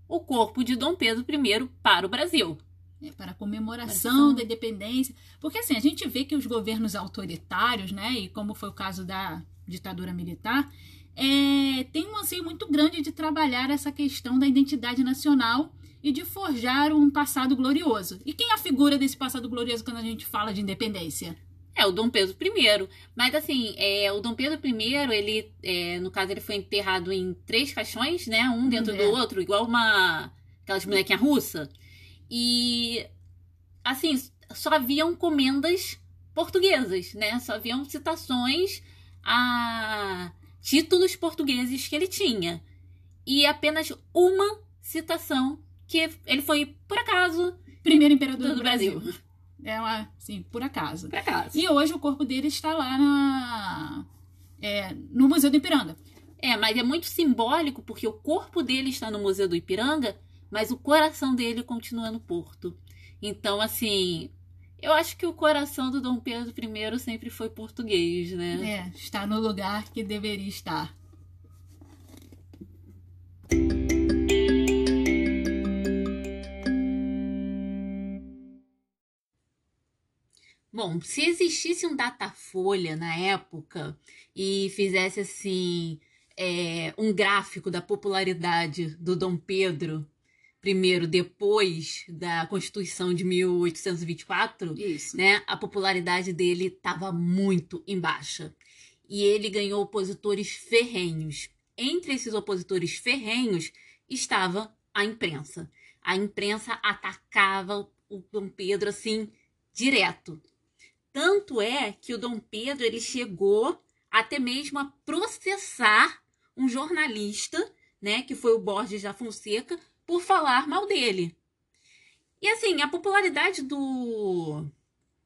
o corpo de Dom Pedro I para o Brasil. Né, para a comemoração da independência. Porque assim, a gente vê que os governos autoritários, né, e como foi o caso da ditadura militar, é, tem um anseio muito grande de trabalhar essa questão da identidade nacional e de forjar um passado glorioso. E quem é a figura desse passado glorioso quando a gente fala de independência? É o Dom Pedro I. Mas assim, é, o Dom Pedro I, ele, é, no caso, ele foi enterrado em três caixões, né? Um dentro É. do outro, igual uma. aquelas bonequinhas russas. E assim, só haviam comendas portuguesas, né? Só haviam citações a títulos portugueses que ele tinha. E apenas uma citação que ele foi, por acaso, Primeiro imperador do, do Brasil. Brasil. É uma, assim, por acaso. Por acaso. E hoje o corpo dele está lá na, é, no Museu do Ipiranga. É, mas é muito simbólico porque o corpo dele está no Museu do Ipiranga, mas o coração dele continua no Porto. Então, assim, eu acho que o coração do Dom Pedro I sempre foi português, né? É, está no lugar que deveria estar. Bom, se existisse um Datafolha na época e fizesse assim é, um gráfico da popularidade do Dom Pedro I depois da Constituição de 1824, Isso. né, a popularidade dele estava muito em baixa. E ele ganhou opositores ferrenhos. Entre esses opositores ferrenhos estava a imprensa. A imprensa atacava o Dom Pedro assim direto. Tanto é que o Dom Pedro ele chegou até mesmo a processar um jornalista, né, que foi o Borges da Fonseca, por falar mal dele. E assim, a popularidade do,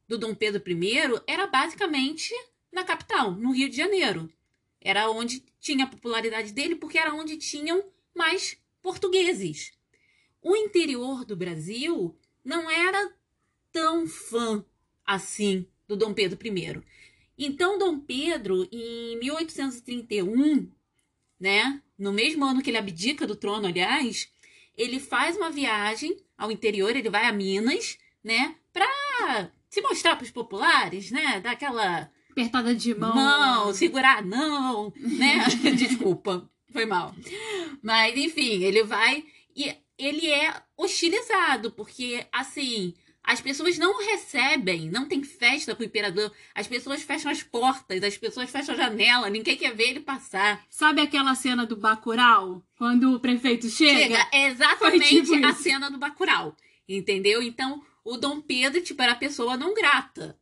do Dom Pedro I era basicamente na capital, no Rio de Janeiro. Era onde tinha a popularidade dele, porque era onde tinham mais portugueses. O interior do Brasil não era tão fã assim do Dom Pedro I. Então, Dom Pedro, em 1831, né, no mesmo ano que ele abdica do trono, aliás, ele faz uma viagem ao interior, ele vai a Minas, né, pra se mostrar pros populares, né, dar aquela Apertada de mão. não, segurar não, né? (laughs) Desculpa, foi mal. Mas enfim, ele vai e ele é hostilizado porque assim, as pessoas não recebem, não tem festa com o imperador, as pessoas fecham as portas, as pessoas fecham a janela, ninguém quer ver ele passar. Sabe aquela cena do Bacurau? Quando o prefeito chega? Chega, é exatamente tipo a isso. cena do Bacurau, entendeu? Então, o Dom Pedro, tipo, era a pessoa não grata.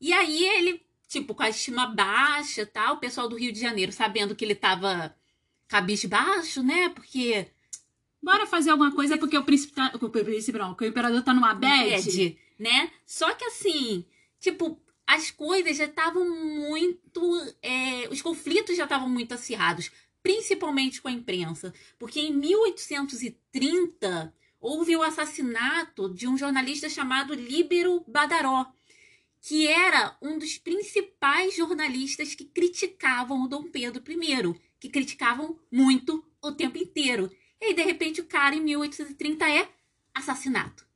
E aí ele, tipo, com a estima baixa tal, o pessoal do Rio de Janeiro, sabendo que ele tava cabisbaixo, né? Porque Bora fazer alguma coisa porque o príncipe tá. O príncipe não, porque o imperador tá numa bad. bad, né? Só que assim, tipo, as coisas já estavam muito. é, os conflitos já estavam muito acirrados, principalmente com a imprensa. Porque em 1830 houve o assassinato de um jornalista chamado Líbero Badaró, que era um dos principais jornalistas que criticavam o Dom Pedro I, que criticavam muito o tempo inteiro. E aí, de repente, o cara, em 1830, é assassinato.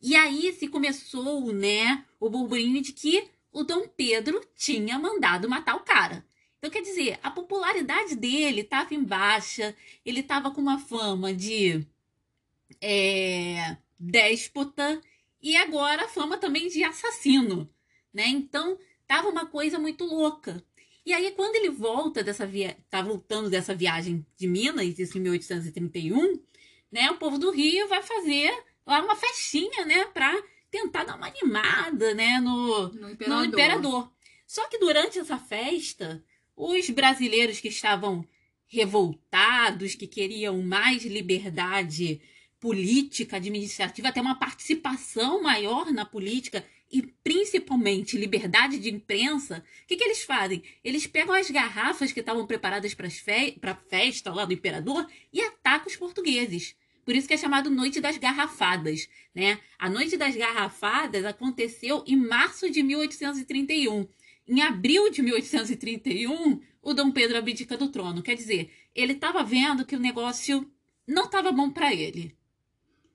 E aí se começou, né, o burburinho de que o Dom Pedro Pedro tinha mandado matar o cara. Então, quer dizer, a popularidade dele estava em baixa, ele estava com uma fama de é, déspota e agora a fama também de assassino, né? Então, tava uma coisa muito louca. E aí, quando ele volta dessa via... tá voltando dessa viagem de Minas, isso em 1831, né? O povo do Rio vai fazer lá uma festinha, né? Pra tentar dar uma animada, né? No, No imperador. no imperador. Só que durante essa festa, os brasileiros que estavam revoltados, que queriam mais liberdade política, administrativa, até uma participação maior na política e principalmente liberdade de imprensa, o que, que eles fazem? Eles pegam as garrafas que estavam preparadas para fe a festa lá do imperador e atacam os portugueses. Por isso que é chamado Noite das Garrafadas, né? A Noite das Garrafadas aconteceu em março de 1831. Em abril de 1831, o Dom Pedro abdica do trono. Quer dizer, ele estava vendo que o negócio não estava bom para ele.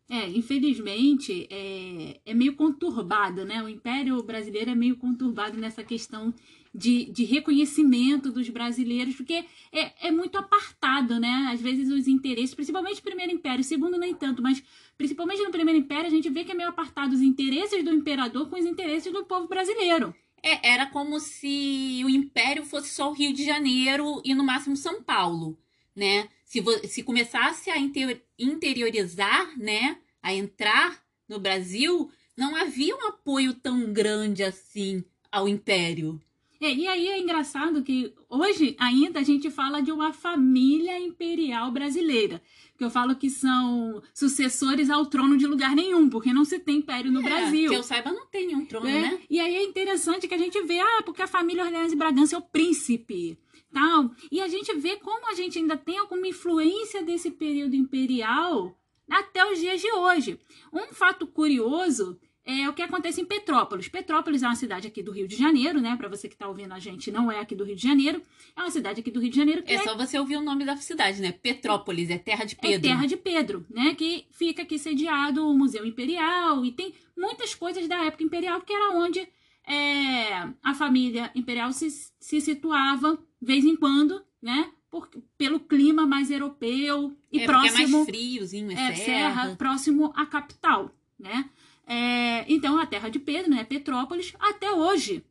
É, infelizmente, é, é meio conturbado, né? O Império Brasileiro é meio conturbado nessa questão de, de reconhecimento dos brasileiros, porque é, é muito apartado, né? Às vezes os interesses, principalmente no Primeiro Império, segundo nem tanto, mas principalmente no Primeiro Império, a gente vê que é meio apartado os interesses do imperador com os interesses do povo brasileiro. É, era como se o império fosse só o Rio de Janeiro e no máximo São Paulo, né? Se, se começasse a inter interiorizar, né, a entrar no Brasil, não havia um apoio tão grande assim ao império. É, e aí é engraçado que hoje ainda a gente fala de uma família imperial brasileira. Que eu falo que são sucessores ao trono de lugar nenhum, porque não se tem império no é, Brasil. Que eu saiba, não tem nenhum trono, é, né? E aí é interessante que a gente vê, ah, porque a família Orleans e Bragança é o príncipe, tal. E a gente vê como a gente ainda tem alguma influência desse período imperial até os dias de hoje. Um fato curioso é o que acontece em Petrópolis. Petrópolis é uma cidade aqui do Rio de Janeiro, né? Para você que está ouvindo a gente, não é aqui do Rio de Janeiro. É uma cidade aqui do Rio de Janeiro que É é, só você ouvir o nome da cidade, né? Petrópolis, é terra de é Pedro. terra de Pedro, né? Que fica aqui sediado o Museu Imperial e tem muitas coisas da época imperial que era onde é, a família imperial se, se situava, vez em quando, né? Por, pelo clima mais europeu e é, porque é próximo mais friozinho, é, é, serra. serra, próximo à capital, né? É, então, a terra de Pedro, né, Petrópolis, até hoje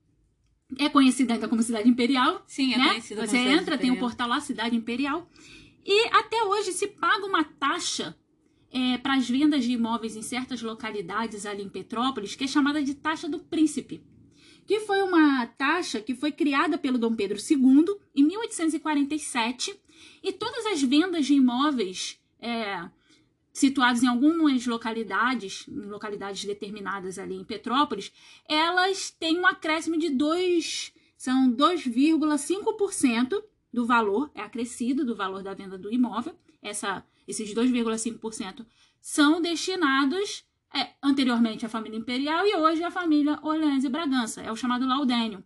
é conhecida ainda como cidade imperial. Sim, é né? conhecida Você como entra, tem o imperial. portal lá, cidade imperial. E até hoje se paga uma taxa é, para as vendas de imóveis em certas localidades ali em Petrópolis, que é chamada de taxa do príncipe. Que foi uma taxa que foi criada pelo Dom Pedro II em 1847 e todas as vendas de imóveis é, situados em algumas localidades, em localidades determinadas ali em Petrópolis, elas têm um acréscimo de 2, são 2,5% do valor, é acrescido do valor da venda do imóvel. Essa, esses 2,5% são destinados é, anteriormente à família imperial e hoje à família Orleans e Bragança, é o chamado laudênio.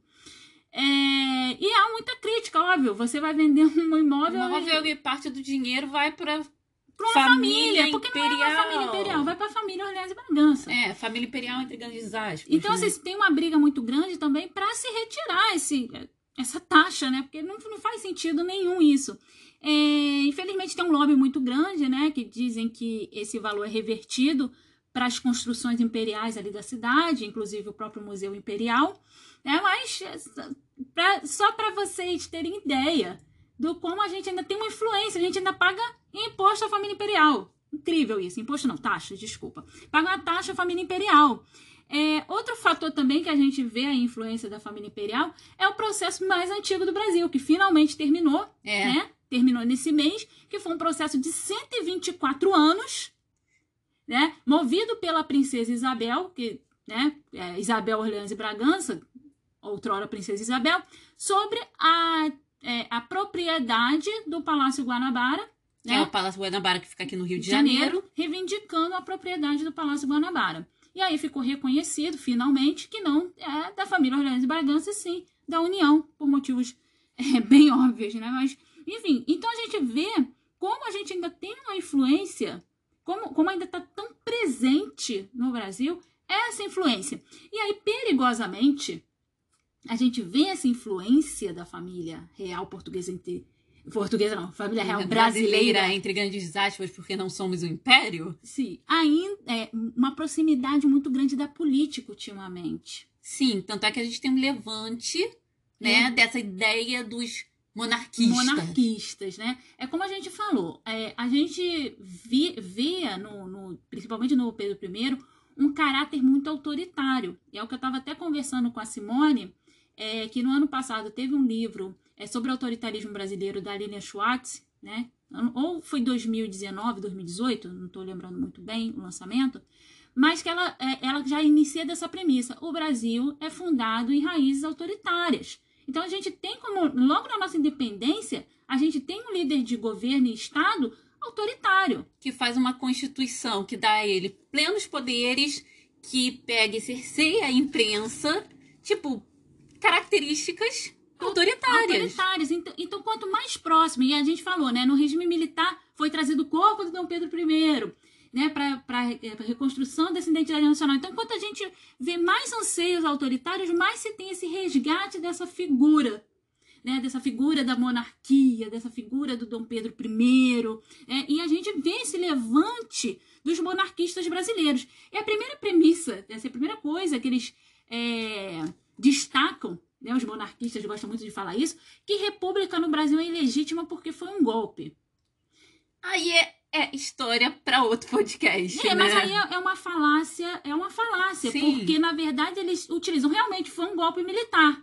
É, e há muita crítica, óbvio. Você vai vender um imóvel, Imóvel e parte do dinheiro vai para para uma família, porque não é uma família imperial, vai para a família Orleans e Bragança. É, família imperial entre grandes aspas. Então, né? assim, tem uma briga muito grande também para se retirar esse, essa taxa, né? Porque não, não faz sentido nenhum isso. É, infelizmente, tem um lobby muito grande, né? Que dizem que esse valor é revertido para as construções imperiais ali da cidade, inclusive o próprio Museu Imperial. Né? Mas pra, só para vocês terem ideia do como a gente ainda tem uma influência, a gente ainda paga imposto à família imperial. Incrível isso. Imposto não, taxa, desculpa. Paga uma taxa à família imperial. É, outro fator também que a gente vê a influência da família imperial é o processo mais antigo do Brasil, que finalmente terminou, É. né? Terminou nesse mês, que foi um processo de 124 anos, né? Movido pela princesa Isabel, que, né? é, Isabel Orleans e Bragança, outrora princesa Isabel, sobre a, é, a propriedade do Palácio Guanabara, né? é o Palácio Guanabara que fica aqui no Rio de de Janeiro. Janeiro, reivindicando a propriedade do Palácio Guanabara. E aí ficou reconhecido, finalmente, que não é da família Orleans e Bragança, e sim da União, por motivos é, (laughs) bem óbvios, né? Mas, enfim, então a gente vê como a gente ainda tem uma influência, como, como ainda está tão presente no Brasil essa influência. E aí, perigosamente, a gente vê essa influência da família real portuguesa entre portuguesa não, família real brasileira, brasileira entre grandes aspas, porque não somos um império. Sim, ainda é uma proximidade muito grande da política ultimamente. Sim, tanto é que a gente tem um levante, né, hum. dessa ideia dos monarquistas. Monarquistas, né? É como a gente falou, é, a gente vi, via, no, no, principalmente no Pedro I, um caráter muito autoritário. E é o que eu estava até conversando com a Simone, é, que no ano passado teve um livro é, sobre autoritarismo brasileiro da Lilian Schwartz, né? Ou foi 2019, 2018, não estou lembrando muito bem o lançamento, mas que ela, é, ela já inicia dessa premissa. O Brasil é fundado em raízes autoritárias. Então a gente tem como, logo na nossa independência, a gente tem um líder de governo e Estado autoritário. Que faz uma constituição que dá a ele plenos poderes, que pega e cerceia a imprensa, tipo, características autoritárias. Autoritárias. Então, então, quanto mais próximo, e a gente falou, né, no regime militar foi trazido o corpo do Dom Pedro I, né, para a é, reconstrução dessa identidade nacional. Então, quanto a gente vê mais anseios autoritários, mais se tem esse resgate dessa figura né, dessa figura da monarquia, dessa figura do Dom Pedro I, né, e a gente vê esse levante dos monarquistas brasileiros. É a primeira premissa, essa é a primeira coisa que eles é, destacam, né, os monarquistas gostam muito de falar isso, que república no Brasil é ilegítima porque foi um golpe. Aí é, é história para outro podcast. É, né? mas aí é, é, uma falácia, é uma falácia, Sim. porque na verdade eles utilizam realmente foi um golpe militar.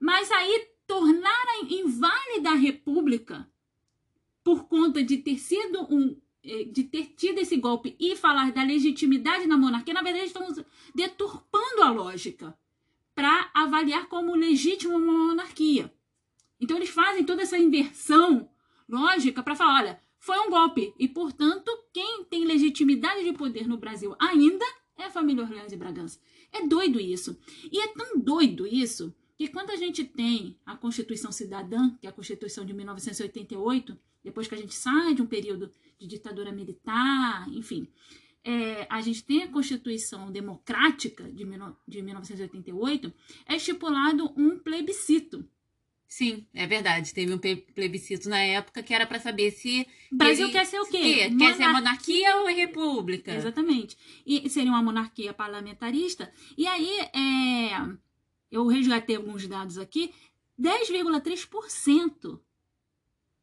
Mas aí tornar inválida a república por conta de ter sido um eh, de ter tido esse golpe e falar da legitimidade na monarquia, na verdade estamos deturpando a lógica para avaliar como legítima uma monarquia. Então eles fazem toda essa inversão lógica para falar, olha, foi um golpe e, portanto, quem tem legitimidade de poder no Brasil ainda é a família Orleans e Bragança. É doido isso. E é tão doido isso que quando a gente tem a Constituição Cidadã, que é a Constituição de 1988, depois que a gente sai de um período de ditadura militar, enfim, é, a gente tem a Constituição Democrática de, de 1988, é estipulado um plebiscito. Sim, é verdade. Teve um plebiscito na época que era para saber se. O Brasil ele, quer ser o quê? Quer ser monarquia ou república? Exatamente. E seria uma monarquia parlamentarista. E aí, é, eu resgatei alguns dados aqui, 10,3%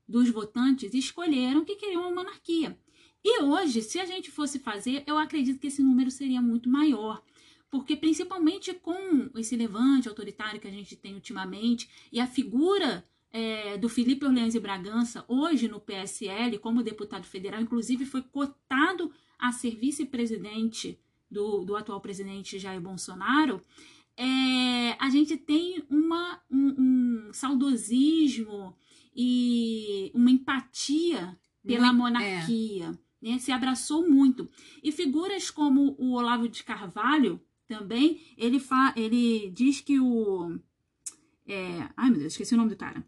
dos votantes escolheram que queriam uma monarquia. E hoje, se a gente fosse fazer, eu acredito que esse número seria muito maior. Porque, principalmente com esse levante autoritário que a gente tem ultimamente e a figura é, do Felipe Orleans e Bragança, hoje no PSL, como deputado federal, inclusive foi cotado a ser vice-presidente do, do atual presidente Jair Bolsonaro, é, a gente tem uma, um, um, saudosismo e uma empatia pela muito, monarquia. É. Né? Se abraçou muito. E figuras como o Olavo de Carvalho, também, ele, fa, ele diz que o. É, ai, meu Deus, esqueci o nome do cara.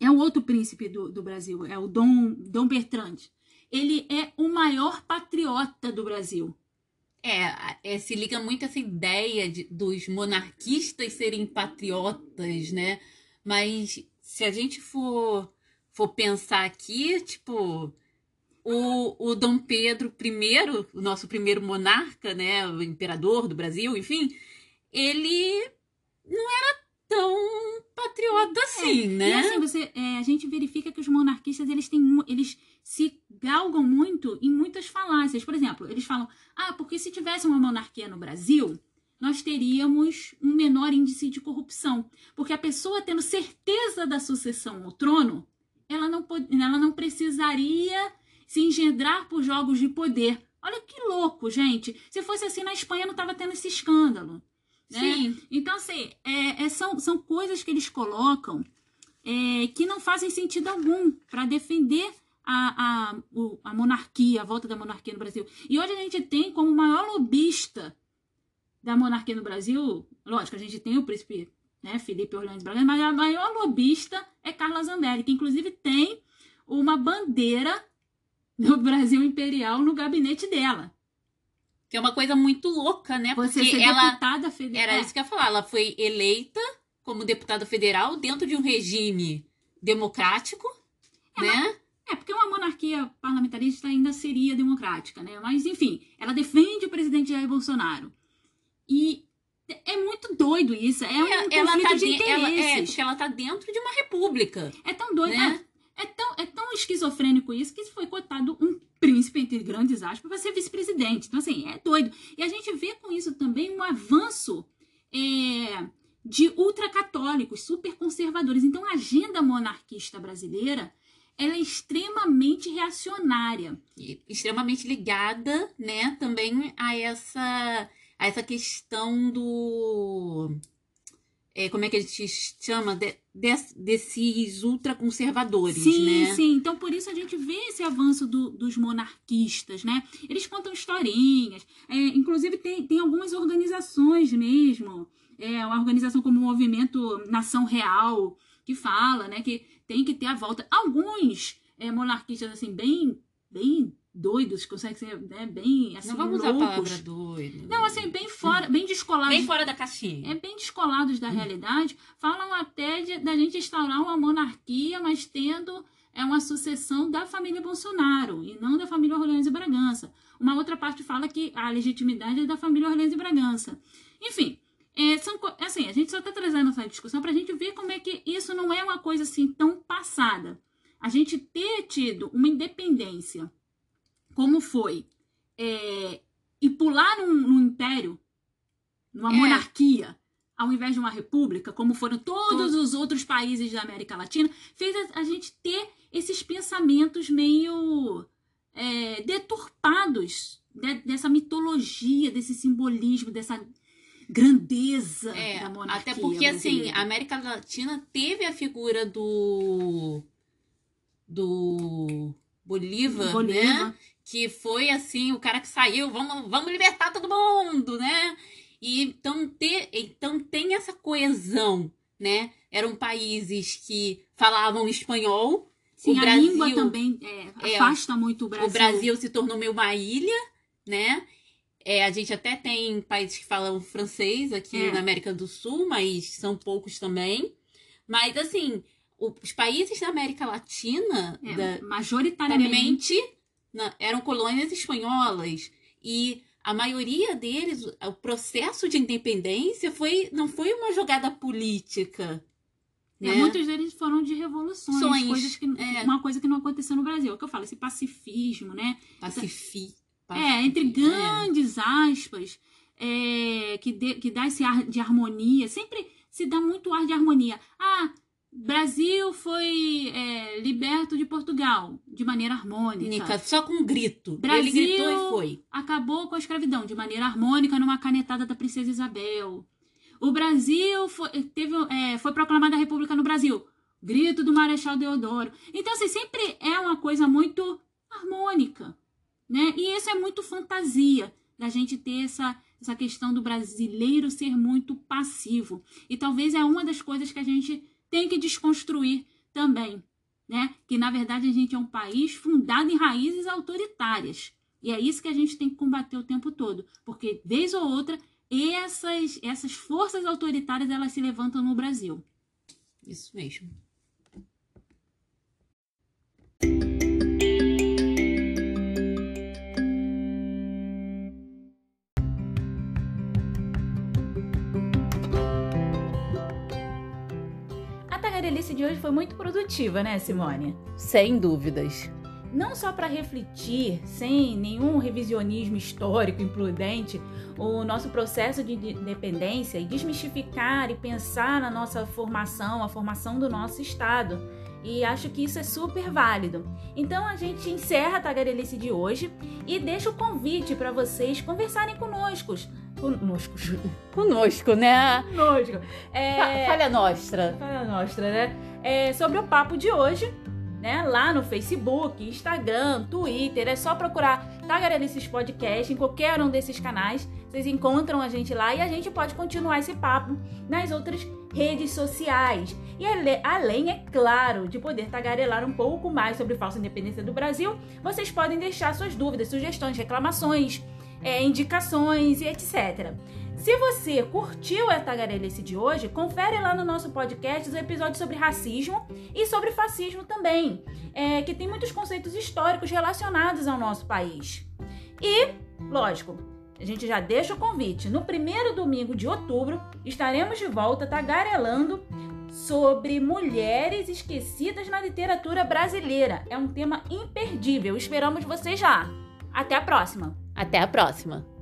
É o outro príncipe do, do Brasil, é o Dom, Dom Bertrand. Ele é o maior patriota do Brasil. É, é, se liga muito essa ideia de, dos monarquistas serem patriotas, né? Mas se a gente for, for pensar aqui, tipo, o, o Dom Pedro I, o nosso primeiro monarca, né? O imperador do Brasil, enfim, ele não era tão patriota assim, é, né? E assim, você, é, a gente verifica que os monarquistas, eles têm, eles se galgam muito em muitas falácias. Por exemplo, eles falam, ah, porque se tivesse uma monarquia no Brasil, nós teríamos um menor índice de corrupção. Porque a pessoa tendo certeza da sucessão ao trono, ela não, ela não precisaria se engendrar por jogos de poder. Olha que louco, gente. Se fosse assim na Espanha, não estava tendo esse escândalo. Né? Sim. Então, assim, é, é, são, são coisas que eles colocam é, que não fazem sentido algum para defender a, a, a monarquia, a volta da monarquia no Brasil. E hoje a gente tem como maior lobista da monarquia no Brasil, lógico, a gente tem o príncipe né, Felipe Orlando Bragança, mas a maior lobista é Carla Zambelli, que inclusive tem uma bandeira do Brasil Imperial no gabinete dela. Que é uma coisa muito louca, né? Você Porque ser ela. deputada federal. Era isso que eu ia falar. Ela foi eleita como deputada federal dentro de um regime democrático, né? É, porque uma monarquia parlamentarista ainda seria democrática, né? Mas, enfim, ela defende o presidente Jair Bolsonaro. E é muito doido isso. É um Ela- ela conflito tá de de- ela- é, interesses. porque ela tá dentro de uma república. É tão doido. Né? É, tão, é tão esquizofrênico isso que foi cotado um príncipe, entre grandes aspas, para ser vice-presidente. Então, assim, é doido. E a gente vê com isso também um avanço é, de ultracatólicos, super conservadores. Então, a agenda monarquista brasileira ela é extremamente reacionária. E extremamente ligada, né, também a essa a essa questão do é, como é que a gente chama De- des- desses ultraconservadores, sim, né? sim. Então, por isso a gente vê esse avanço do- dos monarquistas, né? Eles contam historinhas. É, inclusive, tem, tem algumas organizações mesmo. É, uma organização como o Movimento Nação Real, que fala, né? Que tem que ter a volta. Alguns é, monarquistas, assim, bem, bem doidos, conseguem ser né, bem, assim, Não vamos usar a loucos. palavra doido. Não, assim, bem fora, bem descolados. bem fora da caixinha. É bem descolados da realidade. Falam até de, da gente instaurar uma monarquia, mas tendo é uma sucessão da família Bolsonaro e não da família Orleans e Bragança. Uma outra parte fala que a legitimidade é da família Orleans e Bragança. Enfim, é, são, assim, a gente só está trazendo essa discussão para a gente ver como é que isso não é uma coisa assim tão passada. A gente ter tido uma independência, como foi, é, e pular num, num império, numa É. monarquia, ao invés de uma república, como foram todos os outros países da América Latina, fez a, a gente ter esses pensamentos meio é, deturpados de- dessa mitologia, desse simbolismo, dessa grandeza É, da monarquia. até porque assim, brasileira. a América Latina teve a figura do do Bolívar, Bolívar. né? Que foi assim, o cara que saiu, vamos, vamos libertar todo mundo, né? E então, ter, então tem essa coesão, né? Eram países que falavam espanhol. Sim, o a Brasil- língua também é, é, afasta muito o Brasil. O Brasil se tornou meio uma ilha, né? É, a gente até tem países que falam francês aqui É. na América do Sul, mas são poucos também. Mas, assim, os países da América Latina, É, da- majoritariamente. na- eram colônias espanholas. E a maioria deles, o- processo de independência foi, não foi uma jogada política. É, Né? muitos deles foram de revoluções, Sonhos, coisas que, é. uma coisa que não aconteceu no Brasil. É o que eu falo, esse pacifismo, né? Pacifi. É, entre pacifi- é. grandes aspas, é, que, dê- que dá esse ar de harmonia. Sempre se dá muito ar de harmonia. Ah, Brasil foi é, liberto de Portugal de maneira harmônica. Nica, Só com um grito. Brasil- Ele gritou e foi. Acabou com a escravidão de maneira harmônica numa canetada da princesa Isabel. O Brasil foi, teve, é, foi proclamada a República no Brasil. Grito do Marechal Deodoro. Então, assim, sempre é uma coisa muito harmônica, né? E isso é muito fantasia da gente ter essa, essa questão do brasileiro ser muito passivo. E talvez é uma das coisas que a gente tem que desconstruir também, né? Que na verdade a gente é um país fundado em raízes autoritárias. E é isso que a gente tem que combater o tempo todo, porque vez ou outra essas essas forças autoritárias elas se levantam no Brasil. Isso mesmo. A tagarelice de hoje foi muito produtiva, né, Simone? Sem dúvidas. não só para refletir, sem nenhum revisionismo histórico imprudente, o nosso processo de independência e desmistificar e pensar na nossa formação, a formação do nosso Estado. E acho que isso é super válido. Então a gente encerra a tagarelice de hoje e deixa o convite para vocês conversarem conosco. Conosco. Conosco, né? Conosco. É... Falha nostra. Falha Nostra, né? É, sobre o papo de hoje, né? Lá no Facebook, Instagram, Twitter, é só procurar Tagarelices Podcast em qualquer um desses canais. Vocês encontram a gente lá e a gente pode continuar esse papo nas outras redes sociais. E além, é claro, de poder tagarelar um pouco mais sobre falsa independência do Brasil, vocês podem deixar suas dúvidas, sugestões, reclamações é, indicações e etc. Se você curtiu a tagarelice de hoje, confere lá no nosso podcast os episódios sobre racismo e sobre fascismo também, é, que tem muitos conceitos históricos relacionados ao nosso país. E, lógico, a gente já deixa o convite. No primeiro domingo de outubro, estaremos de volta tagarelando sobre mulheres esquecidas na literatura brasileira. É um tema imperdível. Esperamos vocês lá. Até a próxima! Até a próxima!